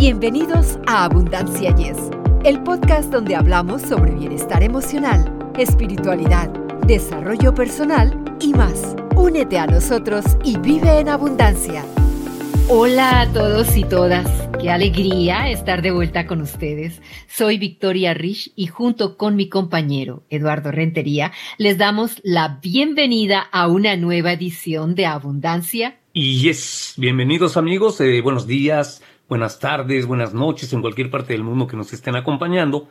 Bienvenidos a Abundancia Yes, el podcast donde hablamos sobre bienestar emocional, espiritualidad, desarrollo personal y más. Únete a nosotros y vive en abundancia. Hola a todos y todas. Qué alegría estar de vuelta con ustedes. Soy Victoria Rich y junto con mi compañero Eduardo Rentería les damos la bienvenida a una nueva edición de Abundancia. Y yes, bienvenidos amigos, eh, buenos días, buenas tardes, buenas noches en cualquier parte del mundo que nos estén acompañando.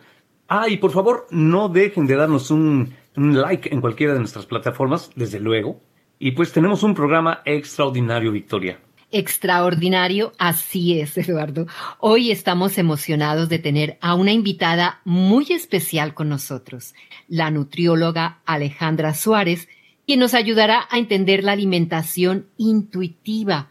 Ah, y por favor, no dejen de darnos un, like en cualquiera de nuestras plataformas, desde luego. Y pues tenemos un programa extraordinario, Victoria. Extraordinario, así es, Eduardo. Hoy estamos emocionados de tener a una invitada muy especial con nosotros, la nutrióloga Alejandra Suárez, quien nos ayudará a entender la alimentación intuitiva,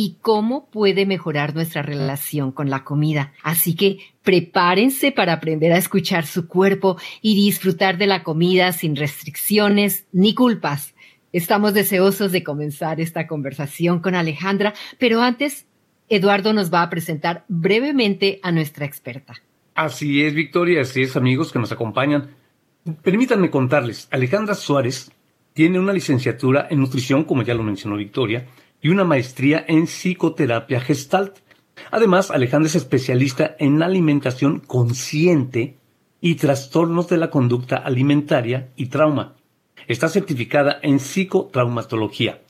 y cómo puede mejorar nuestra relación con la comida. Así que prepárense para aprender a escuchar su cuerpo y disfrutar de la comida sin restricciones ni culpas. Estamos deseosos de comenzar esta conversación con Alejandra, pero antes, Eduardo nos va a presentar brevemente a nuestra experta. Así es, Victoria, así es, amigos que nos acompañan. Permítanme contarles, Alejandra Suárez tiene una licenciatura en nutrición, como ya lo mencionó Victoria, y una maestría en psicoterapia gestalt. Además, Alejandra es especialista en alimentación consciente y trastornos de la conducta alimentaria y trauma. Está certificada en psicotraumatología.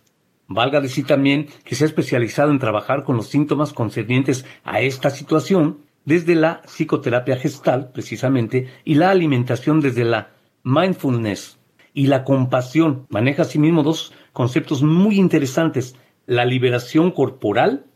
Valga decir también que se ha especializado en trabajar con los síntomas concernientes a esta situación desde la psicoterapia gestal, precisamente, y la alimentación desde la mindfulness y la compasión. Maneja asimismo dos conceptos muy interesantes, la liberación corporal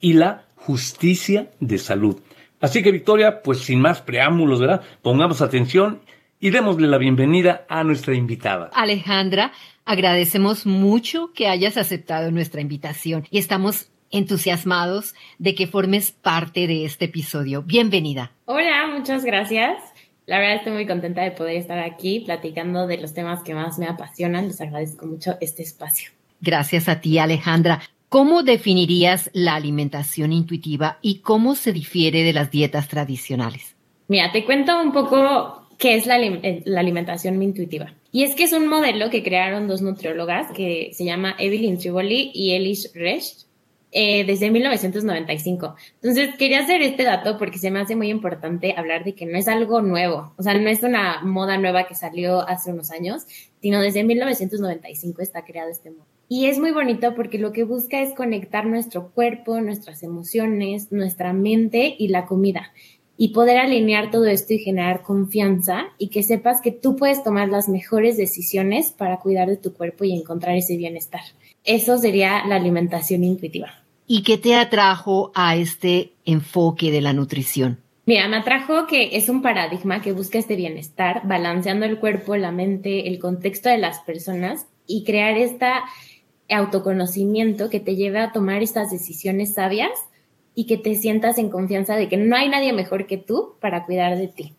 y la justicia de salud. Así que Victoria, pues sin más preámbulos, ¿verdad? Pongamos atención y démosle la bienvenida a nuestra invitada. Alejandra, agradecemos mucho que hayas aceptado nuestra invitación y estamos entusiasmados de que formes parte de este episodio. Bienvenida. Hola, muchas gracias. La verdad estoy muy contenta de poder estar aquí platicando de los temas que más me apasionan. Les agradezco mucho este espacio. Gracias a ti, Alejandra. ¿Cómo definirías la alimentación intuitiva y cómo se difiere de las dietas tradicionales? Mira, te cuento un poco qué es la, eh, alimentación intuitiva. Y es que es un modelo que crearon dos nutriólogas que se llama Evelyn Triboli y Elish Resch eh, desde 1995. Entonces, quería hacer este dato porque se me hace muy importante hablar de que no es algo nuevo, o sea, no es una moda nueva que salió hace unos años, sino desde 1995 está creado este modelo. Y es muy bonito porque lo que busca es conectar nuestro cuerpo, nuestras emociones, nuestra mente y la comida. Y poder alinear todo esto y generar confianza y que sepas que tú puedes tomar las mejores decisiones para cuidar de tu cuerpo y encontrar ese bienestar. Eso sería la alimentación intuitiva. ¿Y qué te atrajo a este enfoque de la nutrición? Mira, me atrajo que es un paradigma que busca este bienestar, balanceando el cuerpo, la mente, el contexto de las personas y crear esta autoconocimiento que te lleve a tomar estas decisiones sabias y que te sientas en confianza de que no hay nadie mejor que tú para cuidar de ti.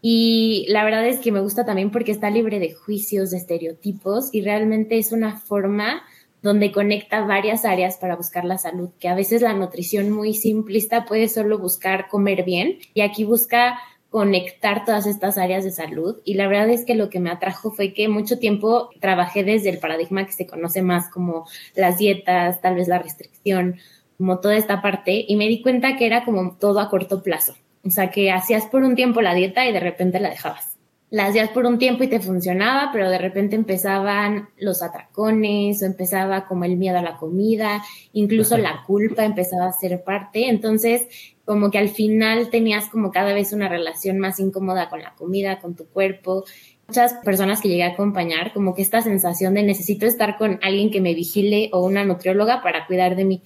Y la verdad es que me gusta también porque está libre de juicios, de estereotipos y realmente es una forma donde conecta varias áreas para buscar la salud, que a veces la nutrición muy simplista puede solo buscar comer bien y aquí busca conectar todas estas áreas de salud. Y la verdad es que lo que me atrajo fue que mucho tiempo trabajé desde el paradigma que se conoce más como las dietas, tal vez la restricción, como toda esta parte. Y me di cuenta que era como todo a corto plazo, o sea que hacías por un tiempo la dieta y de repente la dejabas. La hacías por un tiempo y te funcionaba, pero de repente empezaban los atracones o empezaba como el miedo a la comida, incluso la culpa empezaba a ser parte. Entonces, como que al final tenías como cada vez una relación más incómoda con la comida, con tu cuerpo. Muchas personas que llegué a acompañar, como que esta sensación de necesito estar con alguien que me vigile o una nutrióloga para cuidar de mí.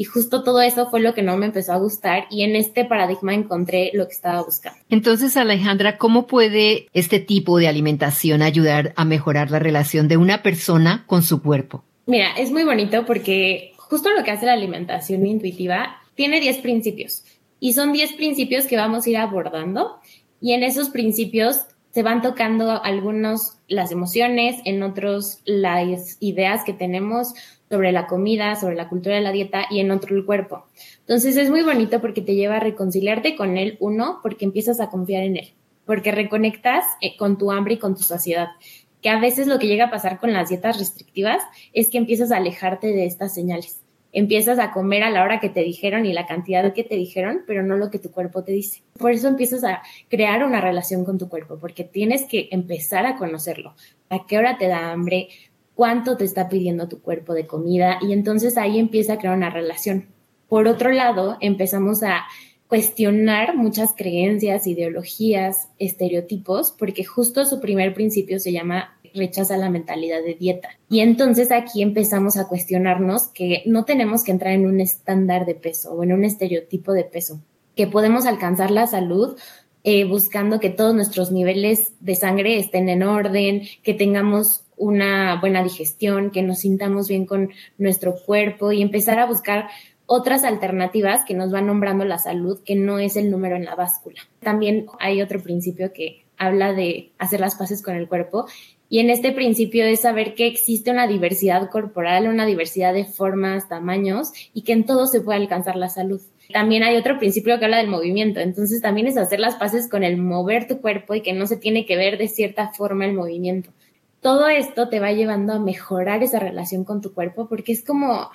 Y justo todo eso fue lo que no me empezó a gustar y en este paradigma encontré lo que estaba buscando. Entonces, Alejandra, ¿cómo puede este tipo de alimentación ayudar a mejorar la relación de una persona con su cuerpo? Mira, es muy bonito porque justo lo que hace la alimentación intuitiva tiene 10 principios y son 10 principios que vamos a ir abordando y en esos principios se van tocando algunos las emociones, en otros las ideas que tenemos sobre la comida, sobre la cultura de la dieta y en otro el cuerpo. Entonces es muy bonito porque te lleva a reconciliarte con él, uno, porque empiezas a confiar en él, porque reconectas eh, con tu hambre y con tu saciedad. Que a veces lo que llega a pasar con las dietas restrictivas es que empiezas a alejarte de estas señales empiezas a comer a la hora que te dijeron y la cantidad que te dijeron, pero no lo que tu cuerpo te dice. Por eso empiezas a crear una relación con tu cuerpo, porque tienes que empezar a conocerlo. ¿A qué hora te da hambre? ¿Cuánto te está pidiendo tu cuerpo de comida? Y entonces ahí empieza a crear una relación. Por otro lado, empezamos a cuestionar muchas creencias, ideologías, estereotipos, porque justo su primer principio se llama rechaza la mentalidad de dieta. Y entonces aquí empezamos a cuestionarnos que no tenemos que entrar en un estándar de peso o en un estereotipo de peso, que podemos alcanzar la salud eh, buscando que todos nuestros niveles de sangre estén en orden, que tengamos una buena digestión, que nos sintamos bien con nuestro cuerpo y empezar a buscar otras alternativas que nos van nombrando la salud, que no es el número en la báscula. También hay otro principio que habla de hacer las paces con el cuerpo y en este principio es saber que existe una diversidad corporal, una diversidad de formas, tamaños y que en todo se puede alcanzar la salud. También hay otro principio que habla del movimiento, entonces también es hacer las paces con el mover tu cuerpo y que no se tiene que ver de cierta forma el movimiento. Todo esto te va llevando a mejorar esa relación con tu cuerpo porque es como,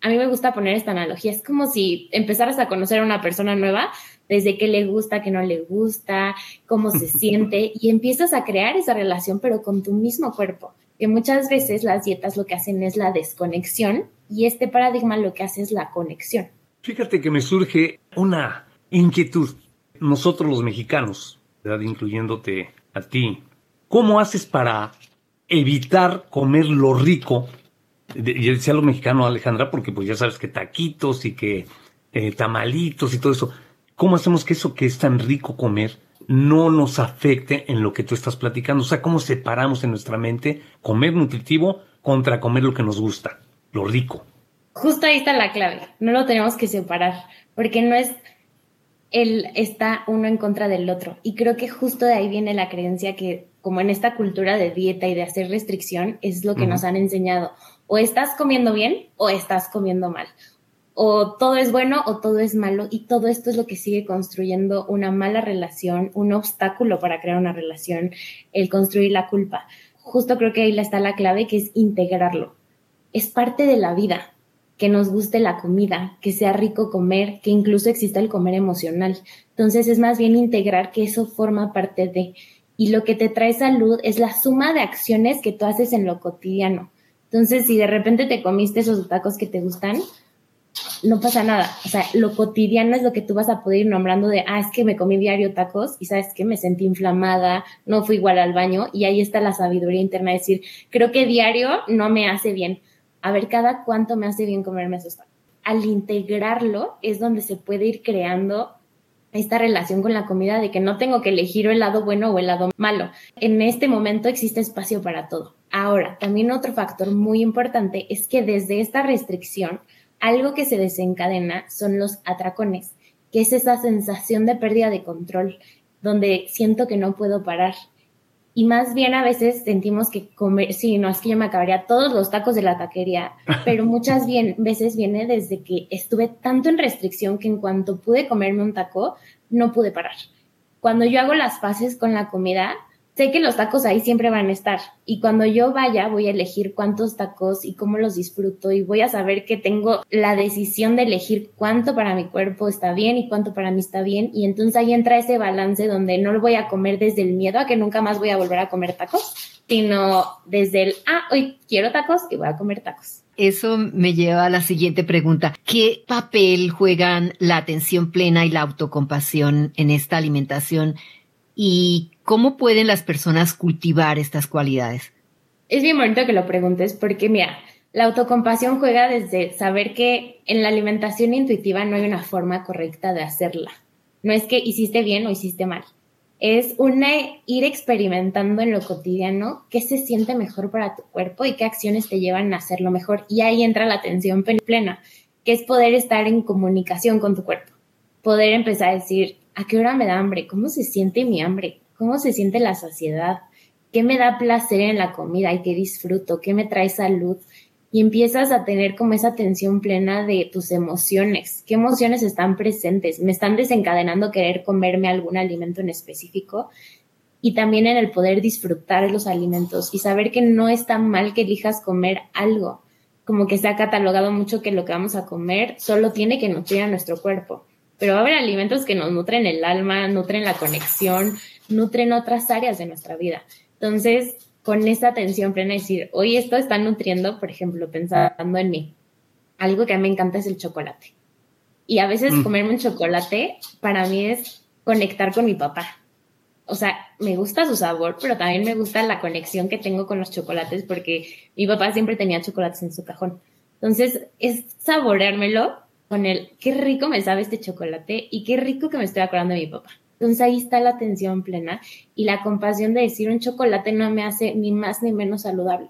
a mí me gusta poner esta analogía, es como si empezaras a conocer a una persona nueva, desde qué le gusta, qué no le gusta, cómo se siente, y empiezas a crear esa relación, pero con tu mismo cuerpo. Que muchas veces las dietas lo que hacen es la desconexión y este paradigma lo que hace es la conexión. Fíjate que me surge una inquietud. Nosotros los mexicanos, ¿verdad? incluyéndote a ti, ¿cómo haces para evitar comer lo rico? Y decía lo mexicano, Alejandra, porque pues ya sabes que taquitos y que eh, tamalitos y todo eso. ¿Cómo hacemos que eso que es tan rico comer no nos afecte en lo que tú estás platicando? O sea, ¿cómo separamos en nuestra mente comer nutritivo contra comer lo que nos gusta, lo rico? Justo ahí está la clave. No lo tenemos que separar, porque no es el está uno en contra del otro. Y creo que justo de ahí viene la creencia que, como en esta cultura de dieta y de hacer restricción, es lo que nos han enseñado. O estás comiendo bien o estás comiendo mal o todo es bueno o todo es malo y todo esto es lo que sigue construyendo una mala relación, un obstáculo para crear una relación, el construir la culpa. Justo creo que ahí está la clave que es integrarlo. Es parte de la vida, que nos guste la comida, que sea rico comer, que incluso exista el comer emocional. Entonces es más bien integrar que eso forma parte de... Y lo que te trae salud es la suma de acciones que tú haces en lo cotidiano. Entonces, si de repente te comiste esos tacos que te gustan, no pasa nada. O sea, lo cotidiano es lo que tú vas a poder ir nombrando de, ah, es que me comí diario tacos y sabes que me sentí inflamada, no fui igual al baño y ahí está la sabiduría interna de decir, creo que diario no me hace bien. A ver, cada cuánto me hace bien comerme esos tacos. Al integrarlo es donde se puede ir creando esta relación con la comida de que no tengo que elegir el lado bueno o el lado malo. En este momento existe espacio para todo. Ahora, también otro factor muy importante es que desde esta restricción, algo que se desencadena son los atracones, que es esa sensación de pérdida de control, donde siento que no puedo parar. Y más bien a veces sentimos que comer, sí, no es que yo me acabaría todos los tacos de la taquería, pero muchas bien, veces viene desde que estuve tanto en restricción que en cuanto pude comerme un taco, no pude parar. Cuando yo hago las fases con la comida, sé que los tacos ahí siempre van a estar y cuando yo vaya voy a elegir cuántos tacos y cómo los disfruto y voy a saber que tengo la decisión de elegir cuánto para mi cuerpo está bien y cuánto para mí está bien y entonces ahí entra ese balance donde no lo voy a comer desde el miedo a que nunca más voy a volver a comer tacos, sino desde el, ah, hoy quiero tacos y voy a comer tacos. Eso me lleva a la siguiente pregunta. ¿Qué papel juegan la atención plena y la autocompasión en esta alimentación? ¿Y cómo pueden las personas cultivar estas cualidades? Es bien bonito que lo preguntes porque, mira, la autocompasión juega desde saber que en la alimentación intuitiva no hay una forma correcta de hacerla. No es que hiciste bien o hiciste mal. Es una ir experimentando en lo cotidiano qué se siente mejor para tu cuerpo y qué acciones te llevan a hacerlo mejor. Y ahí entra la atención plena, que es poder estar en comunicación con tu cuerpo. Poder empezar a decir, ¿a qué hora me da hambre? ¿Cómo se siente mi hambre? Cómo se siente la saciedad, qué me da placer en la comida y qué disfruto, qué me trae salud. Y empiezas a tener como esa atención plena de tus emociones. ¿Qué emociones están presentes? ¿Me están desencadenando querer comerme algún alimento en específico? Y también en el poder disfrutar los alimentos y saber que no está mal que elijas comer algo. Como que se ha catalogado mucho que lo que vamos a comer solo tiene que nutrir a nuestro cuerpo. Pero va a haber alimentos que nos nutren el alma, nutren la conexión, nutren otras áreas de nuestra vida. Entonces, con esta atención plena, decir, hoy esto está nutriendo, por ejemplo, pensando en mí. Algo que a mí me encanta es el chocolate. Y a veces mm. comerme un chocolate para mí es conectar con mi papá. O sea, me gusta su sabor, pero también me gusta la conexión que tengo con los chocolates porque mi papá siempre tenía chocolates en su cajón. Entonces, es saboreármelo con el qué rico me sabe este chocolate y qué rico que me estoy acordando de mi papá. Entonces ahí está la atención plena y la compasión de decir un chocolate no me hace ni más ni menos saludable.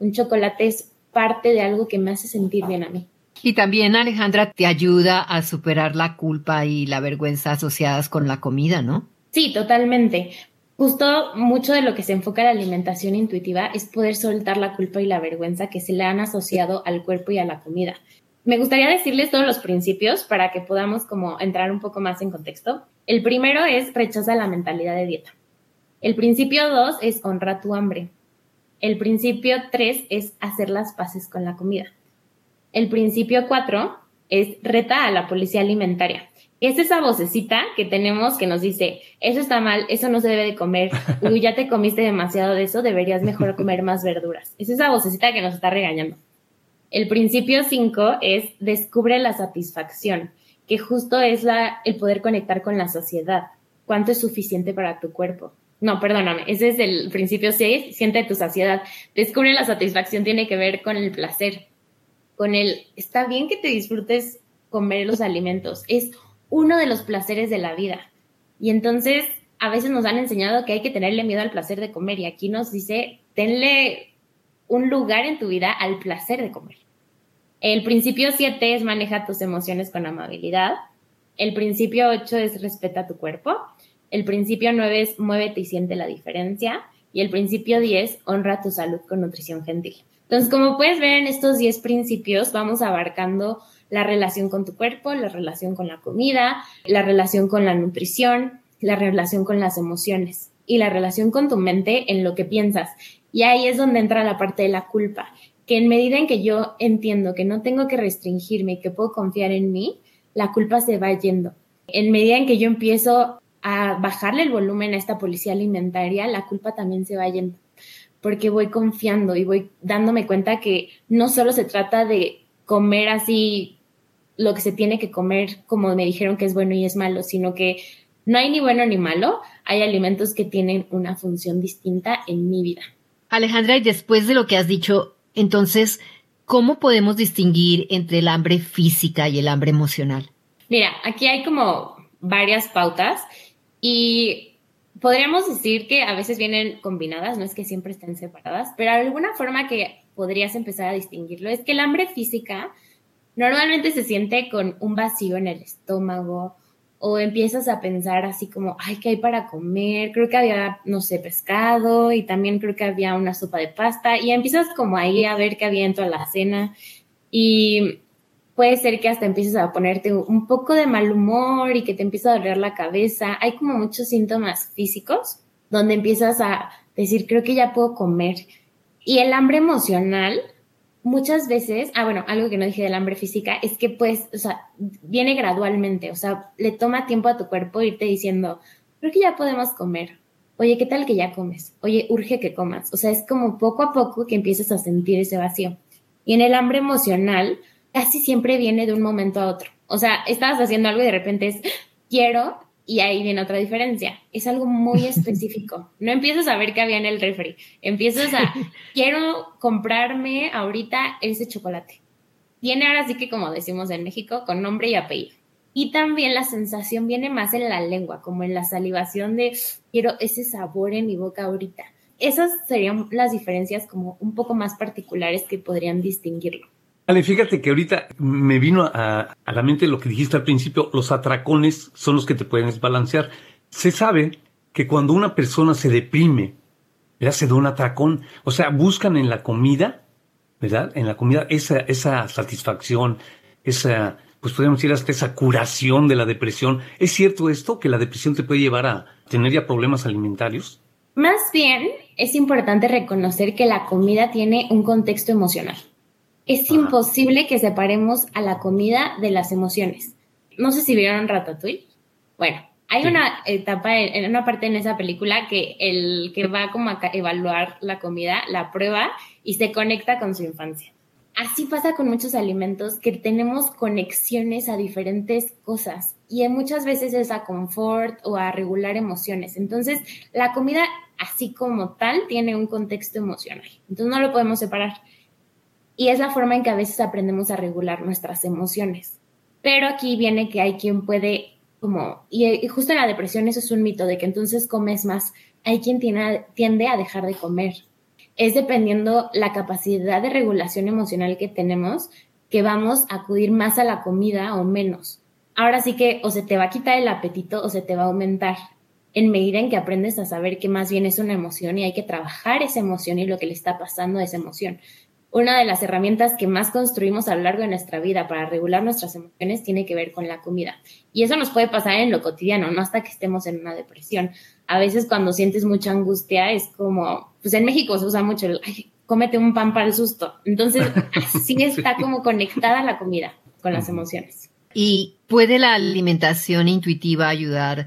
Un chocolate es parte de algo que me hace sentir bien a mí. Y también, Alejandra, te ayuda a superar la culpa y la vergüenza asociadas con la comida, ¿no? Sí, totalmente. Justo mucho de lo que se enfoca en la alimentación intuitiva es poder soltar la culpa y la vergüenza que se le han asociado al cuerpo y a la comida. Me gustaría decirles todos los principios para que podamos como entrar un poco más en contexto. El primero es rechaza la mentalidad de dieta. El principio dos es honra tu hambre. El principio tres es hacer las paces con la comida. El principio cuatro es reta a la policía alimentaria. Es esa vocecita que tenemos que nos dice, eso está mal, eso no se debe de comer, uy, ya te comiste demasiado de eso, deberías mejor comer más verduras. Es esa vocecita que nos está regañando. El principio cinco es descubre la satisfacción que justo es la, el poder conectar con la sociedad. ¿Cuánto es suficiente para tu cuerpo? No, perdóname, ese es el principio 6, siente tu saciedad. Descubre la satisfacción, tiene que ver con el placer, con el, está bien que te disfrutes comer los alimentos, es uno de los placeres de la vida. Y entonces, a veces nos han enseñado que hay que tenerle miedo al placer de comer y aquí nos dice, tenle un lugar en tu vida al placer de comer. El principio 7 es maneja tus emociones con amabilidad. El principio 8 es respeta tu cuerpo. El principio 9 es muévete y siente la diferencia. Y el principio 10, honra tu salud con nutrición gentil. Entonces, como puedes ver en estos 10 principios, vamos abarcando la relación con tu cuerpo, la relación con la comida, la relación con la nutrición, la relación con las emociones y la relación con tu mente en lo que piensas. Y ahí es donde entra la parte de la culpa que en medida en que yo entiendo que no tengo que restringirme y que puedo confiar en mí, la culpa se va yendo. En medida en que yo empiezo a bajarle el volumen a esta policía alimentaria, la culpa también se va yendo, porque voy confiando y voy dándome cuenta que no solo se trata de comer así lo que se tiene que comer como me dijeron que es bueno y es malo, sino que no hay ni bueno ni malo, hay alimentos que tienen una función distinta en mi vida. Alejandra, y después de lo que has dicho, entonces, ¿cómo podemos distinguir entre el hambre física y el hambre emocional? Mira, aquí hay como varias pautas y podríamos decir que a veces vienen combinadas, no es que siempre estén separadas, pero alguna forma que podrías empezar a distinguirlo es que el hambre física normalmente se siente con un vacío en el estómago, o empiezas a pensar así como, ay, ¿qué hay para comer? Creo que había, no sé, pescado y también creo que había una sopa de pasta y empiezas como ahí a ver qué había en toda la cena y puede ser que hasta empieces a ponerte un poco de mal humor y que te empieza a doler la cabeza. Hay como muchos síntomas físicos donde empiezas a decir, creo que ya puedo comer. Y el hambre emocional muchas veces, ah, bueno, algo que no dije del hambre física es que pues, o sea, viene gradualmente, o sea, le toma tiempo a tu cuerpo irte diciendo, creo que ya podemos comer. Oye, ¿qué tal que ya comes? Oye, urge que comas. O sea, es como poco a poco que empiezas a sentir ese vacío. Y en el hambre emocional, casi siempre viene de un momento a otro. O sea, estabas haciendo algo y de repente es, quiero, y ahí viene otra diferencia. Es algo muy específico. No empiezas a ver qué había en el refri. Empiezas a, quiero comprarme ahorita ese chocolate. Viene ahora sí que, como decimos en México, con nombre y apellido. Y también la sensación viene más en la lengua, como en la salivación de, quiero ese sabor en mi boca ahorita. Esas serían las diferencias como un poco más particulares que podrían distinguirlo. Ale, fíjate que ahorita me vino a, la mente lo que dijiste al principio, los atracones son los que te pueden desbalancear. Se sabe que cuando una persona se deprime, ¿verdad? Se da un atracón. O sea, buscan en la comida, ¿verdad? En la comida esa, esa satisfacción, esa, pues podemos decir hasta esa curación de la depresión. ¿Es cierto esto, que la depresión te puede llevar a tener ya problemas alimentarios? Más bien, es importante reconocer que la comida tiene un contexto emocional. Es imposible que separemos a la comida de las emociones. No sé si vieron Ratatouille. Bueno, hay una etapa, en una parte en esa película que el que va como a evaluar la comida, la prueba y se conecta con su infancia. Así pasa con muchos alimentos que tenemos conexiones a diferentes cosas y muchas veces es a confort o a regular emociones. Entonces, la comida así como tal tiene un contexto emocional. Entonces, no lo podemos separar. Y es la forma en que a veces aprendemos a regular nuestras emociones. Pero aquí viene que hay quien puede como, y, justo en la depresión eso es un mito de que entonces comes más. Hay quien tiende a dejar de comer es dependiendo la capacidad de regulación emocional que tenemos que vamos a acudir más a la comida o menos. Ahora sí que o se te va a quitar el apetito o se te va a aumentar en medida en que aprendes a saber que más bien es una emoción y hay que trabajar esa emoción y lo que le está pasando a esa emoción. Una de las herramientas que más construimos a lo largo de nuestra vida para regular nuestras emociones tiene que ver con la comida. Y eso nos puede pasar en lo cotidiano, no hasta que estemos en una depresión. A veces cuando sientes mucha angustia es como, pues en México se usa mucho el, ay, cómete un pan para el susto. Entonces, así está como conectada la comida con las emociones. ¿Y puede la alimentación intuitiva ayudar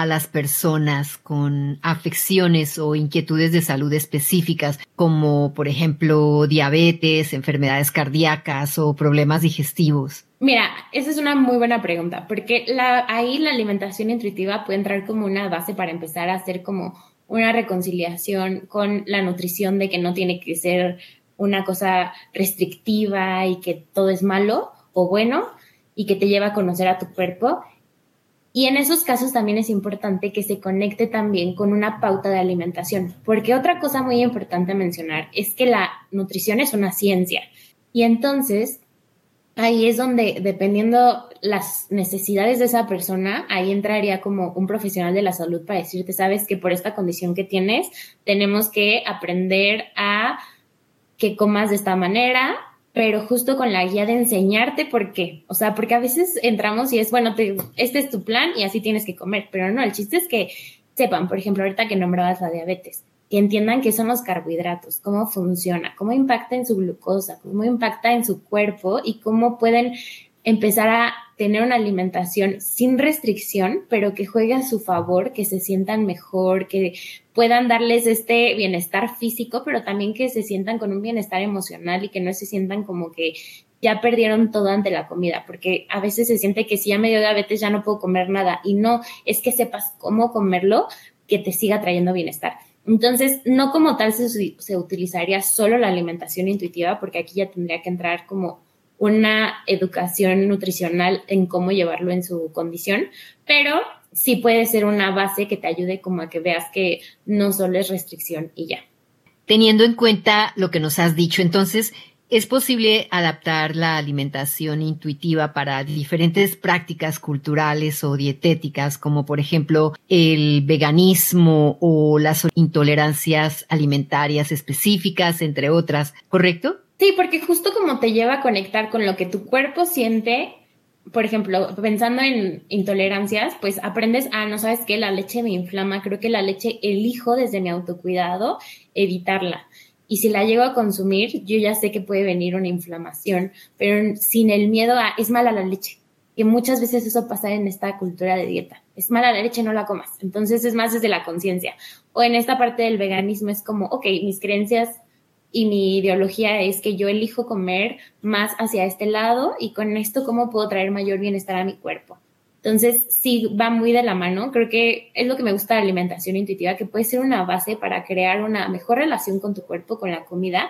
a las personas con afecciones o inquietudes de salud específicas, como por ejemplo diabetes, enfermedades cardíacas o problemas digestivos? Mira, esa es una muy buena pregunta, porque ahí la alimentación intuitiva puede entrar como una base para empezar a hacer como una reconciliación con la nutrición de que no tiene que ser una cosa restrictiva y que todo es malo o bueno y que te lleva a conocer a tu cuerpo. Y en esos casos también es importante que se conecte también con una pauta de alimentación, porque otra cosa muy importante mencionar es que la nutrición es una ciencia. Y entonces ahí es donde, dependiendo las necesidades de esa persona, ahí entraría como un profesional de la salud para decirte, sabes que por esta condición que tienes, tenemos que aprender a que comas de esta manera, pero justo con la guía de enseñarte por qué. O sea, porque a veces entramos y es, bueno, este es tu plan y así tienes que comer, pero no, el chiste es que sepan, por ejemplo, ahorita que nombrabas la diabetes que entiendan qué son los carbohidratos, cómo funciona, cómo impacta en su glucosa, cómo impacta en su cuerpo y cómo pueden empezar a tener una alimentación sin restricción, pero que juegue a su favor, que se sientan mejor, que puedan darles este bienestar físico, pero también que se sientan con un bienestar emocional y que no se sientan como que ya perdieron todo ante la comida, porque a veces se siente que si ya me dio diabetes ya no puedo comer nada y no, es que sepas cómo comerlo que te siga trayendo bienestar. Entonces, no como tal se, utilizaría solo la alimentación intuitiva, porque aquí ya tendría que entrar como una educación nutricional en cómo llevarlo en su condición, pero sí puede ser una base que te ayude como a que veas que no solo es restricción y ya. Teniendo en cuenta lo que nos has dicho, entonces, ¿Es posible adaptar la alimentación intuitiva para diferentes prácticas culturales o dietéticas, como por ejemplo el veganismo o las intolerancias alimentarias específicas, entre otras, ¿correcto? Sí, porque justo como te lleva a conectar con lo que tu cuerpo siente, por ejemplo, pensando en intolerancias, pues aprendes, ah, no sabes qué, la leche me inflama, creo que la leche elijo desde mi autocuidado evitarla y si la llego a consumir, yo ya sé que puede venir una inflamación, pero sin el miedo a es mala la leche. Que muchas veces eso pasa en esta cultura de dieta. Es mala la leche, no la comas. Entonces es más desde la conciencia. O en esta parte del veganismo es como, ok, mis creencias y mi ideología es que yo elijo comer más hacia este lado y con esto cómo puedo traer mayor bienestar a mi cuerpo. Entonces, sí, va muy de la mano. Creo que es lo que me gusta de la alimentación intuitiva, que puede ser una base para crear una mejor relación con tu cuerpo, con la comida.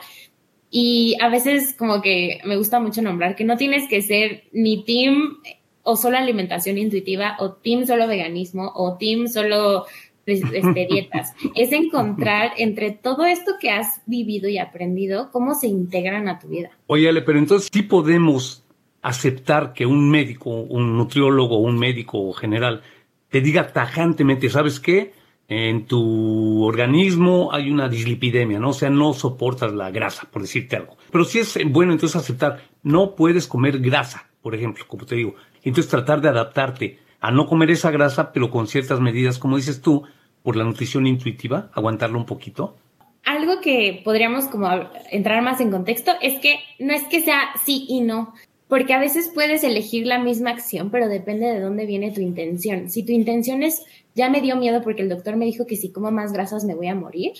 Y a veces como que me gusta mucho nombrar que no tienes que ser ni team o solo alimentación intuitiva o team solo veganismo o team solo este, dietas. es encontrar entre todo esto que has vivido y aprendido, cómo se integran a tu vida. Oye, pero entonces sí podemos aceptar que un médico, un nutriólogo, un médico general, te diga tajantemente, ¿sabes qué? en tu organismo hay una dislipidemia, ¿no? O sea, no soportas la grasa, por decirte algo. Pero sí es bueno entonces aceptar, no puedes comer grasa, por ejemplo, como te digo. Entonces tratar de adaptarte a no comer esa grasa, pero con ciertas medidas, como dices tú, por la nutrición intuitiva, aguantarlo un poquito. Algo que podríamos como entrar más en contexto es que no es que sea sí y no, porque a veces puedes elegir la misma acción, pero depende de dónde viene tu intención. Si tu intención es, ya me dio miedo porque el doctor me dijo que si como más grasas me voy a morir,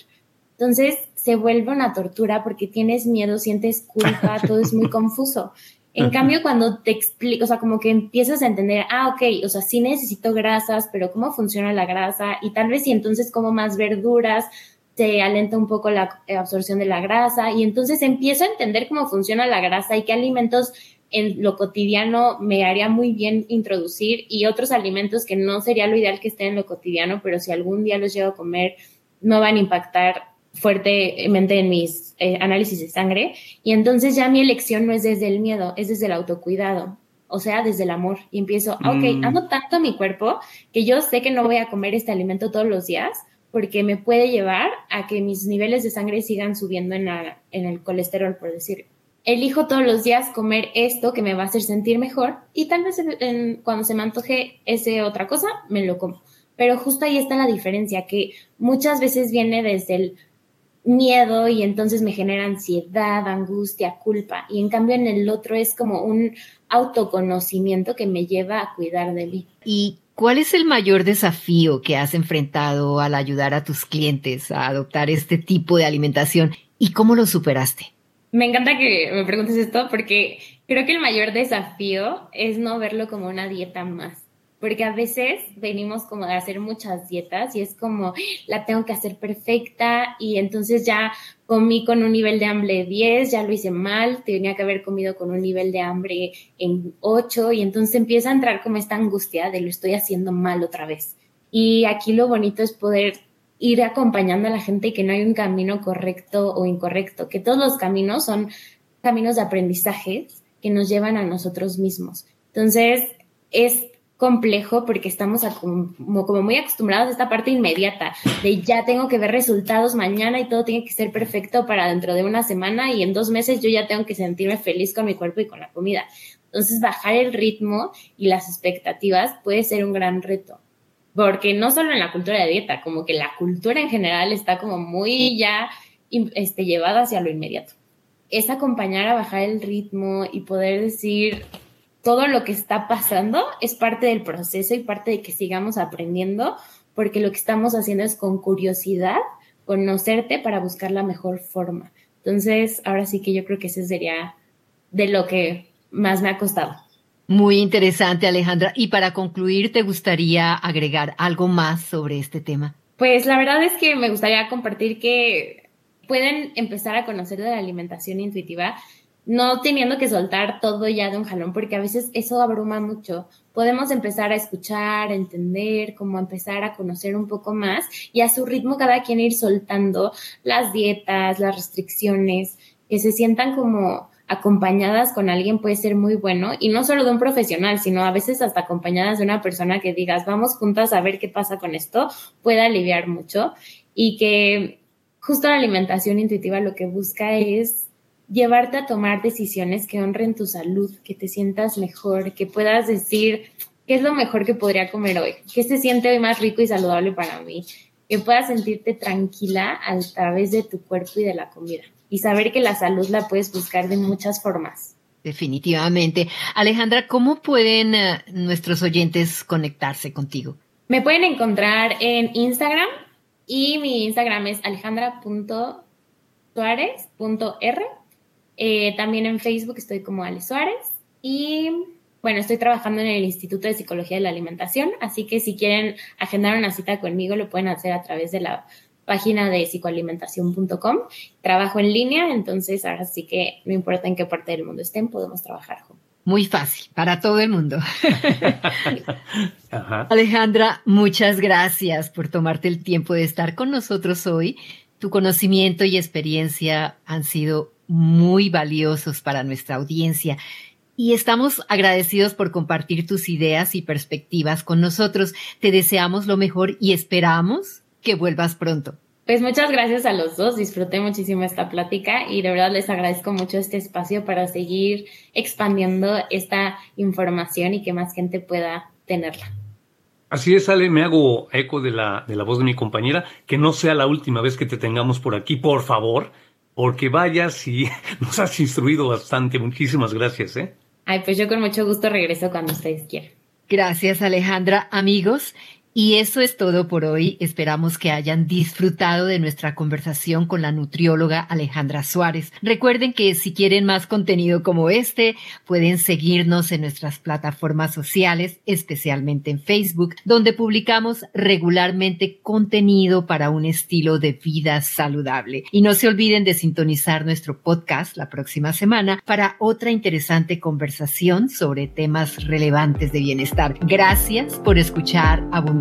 entonces se vuelve una tortura porque tienes miedo, sientes culpa, todo es muy confuso. En cambio, cuando te explico, o sea, como que empiezas a entender, ah, ok, o sea, sí necesito grasas, pero cómo funciona la grasa y tal vez si entonces como más verduras, se alenta un poco la absorción de la grasa y entonces empiezo a entender cómo funciona la grasa y qué alimentos en lo cotidiano me haría muy bien introducir y otros alimentos que no sería lo ideal que estén en lo cotidiano, pero si algún día los llevo a comer, no van a impactar fuertemente en mis eh, análisis de sangre. Y entonces ya mi elección no es desde el miedo, es desde el autocuidado, o sea, desde el amor. Y empiezo, ok, mm. amo tanto a mi cuerpo que yo sé que no voy a comer este alimento todos los días porque me puede llevar a que mis niveles de sangre sigan subiendo en, en el colesterol, por decirlo elijo todos los días comer esto que me va a hacer sentir mejor y tal vez cuando se me antoje ese otra cosa, me lo como. Pero justo ahí está la diferencia, que muchas veces viene desde el miedo y entonces me genera ansiedad, angustia, culpa. Y en cambio en el otro es como un autoconocimiento que me lleva a cuidar de mí. ¿Y cuál es el mayor desafío que has enfrentado al ayudar a tus clientes a adoptar este tipo de alimentación y cómo lo superaste? Me encanta que me preguntes esto porque creo que el mayor desafío es no verlo como una dieta más. Porque a veces venimos como de hacer muchas dietas y es como, la tengo que hacer perfecta y entonces ya comí con un nivel de hambre 10, ya lo hice mal, tenía que haber comido con un nivel de hambre en 8 y entonces empieza a entrar como esta angustia de lo estoy haciendo mal otra vez. Y aquí lo bonito es poder ir acompañando a la gente y que no hay un camino correcto o incorrecto, que todos los caminos son caminos de aprendizaje que nos llevan a nosotros mismos. Entonces, es complejo porque estamos como, como, muy acostumbrados a esta parte inmediata, de ya tengo que ver resultados mañana y todo tiene que ser perfecto para dentro de una semana y en dos meses yo ya tengo que sentirme feliz con mi cuerpo y con la comida. Entonces, bajar el ritmo y las expectativas puede ser un gran reto porque no solo en la cultura de dieta, como que la cultura en general está como muy ya este, llevada hacia lo inmediato. Es acompañar a bajar el ritmo y poder decir todo lo que está pasando es parte del proceso y parte de que sigamos aprendiendo, porque lo que estamos haciendo es con curiosidad conocerte para buscar la mejor forma. Entonces, ahora sí que yo creo que ese sería de lo que más me ha costado. Muy interesante, Alejandra. Y para concluir, ¿te gustaría agregar algo más sobre este tema? Pues la verdad es que me gustaría compartir que pueden empezar a conocer de la alimentación intuitiva, no teniendo que soltar todo ya de un jalón, porque a veces eso abruma mucho. Podemos empezar a escuchar, a entender, como empezar a conocer un poco más y a su ritmo cada quien ir soltando las dietas, las restricciones, que se sientan como acompañadas con alguien puede ser muy bueno y no solo de un profesional, sino a veces hasta acompañadas de una persona que digas, vamos juntas a ver qué pasa con esto, puede aliviar mucho y que justo la alimentación intuitiva lo que busca es llevarte a tomar decisiones que honren tu salud, que te sientas mejor, que puedas decir qué es lo mejor que podría comer hoy, qué se siente hoy más rico y saludable para mí, que puedas sentirte tranquila a través de tu cuerpo y de la comida y saber que la salud la puedes buscar de muchas formas. Definitivamente. Alejandra, ¿cómo pueden eh, nuestros oyentes conectarse contigo? Me pueden encontrar en Instagram y mi Instagram es alejandra.suárez.r. Eh, también en Facebook estoy como Ale Suárez y bueno, estoy trabajando en el Instituto de Psicología de la Alimentación, así que si quieren agendar una cita conmigo lo pueden hacer a través de la página de psicoalimentación.com. Trabajo en línea, entonces ahora sí que no importa en qué parte del mundo estén, podemos trabajar juntos. Muy fácil, para todo el mundo. Alejandra, muchas gracias por tomarte el tiempo de estar con nosotros hoy. Tu conocimiento y experiencia han sido muy valiosos para nuestra audiencia y estamos agradecidos por compartir tus ideas y perspectivas con nosotros. Te deseamos lo mejor y esperamos que vuelvas pronto. Pues muchas gracias a los dos, disfruté muchísimo esta plática y de verdad les agradezco mucho este espacio para seguir expandiendo esta información y que más gente pueda tenerla. Así es, Ale, me hago eco de la, de la voz de mi compañera, que no sea la última vez que te tengamos por aquí, por favor, porque vayas y nos has instruido bastante. Muchísimas gracias, ¿eh? Ay, pues yo con mucho gusto regreso cuando ustedes quieran. Gracias, Alejandra. Amigos, y eso es todo por hoy. Esperamos que hayan disfrutado de nuestra conversación con la nutrióloga Alejandra Suárez. Recuerden que si quieren más contenido como este, pueden seguirnos en nuestras plataformas sociales, especialmente en Facebook, donde publicamos regularmente contenido para un estilo de vida saludable. Y no se olviden de sintonizar nuestro podcast la próxima semana para otra interesante conversación sobre temas relevantes de bienestar. Gracias por escuchar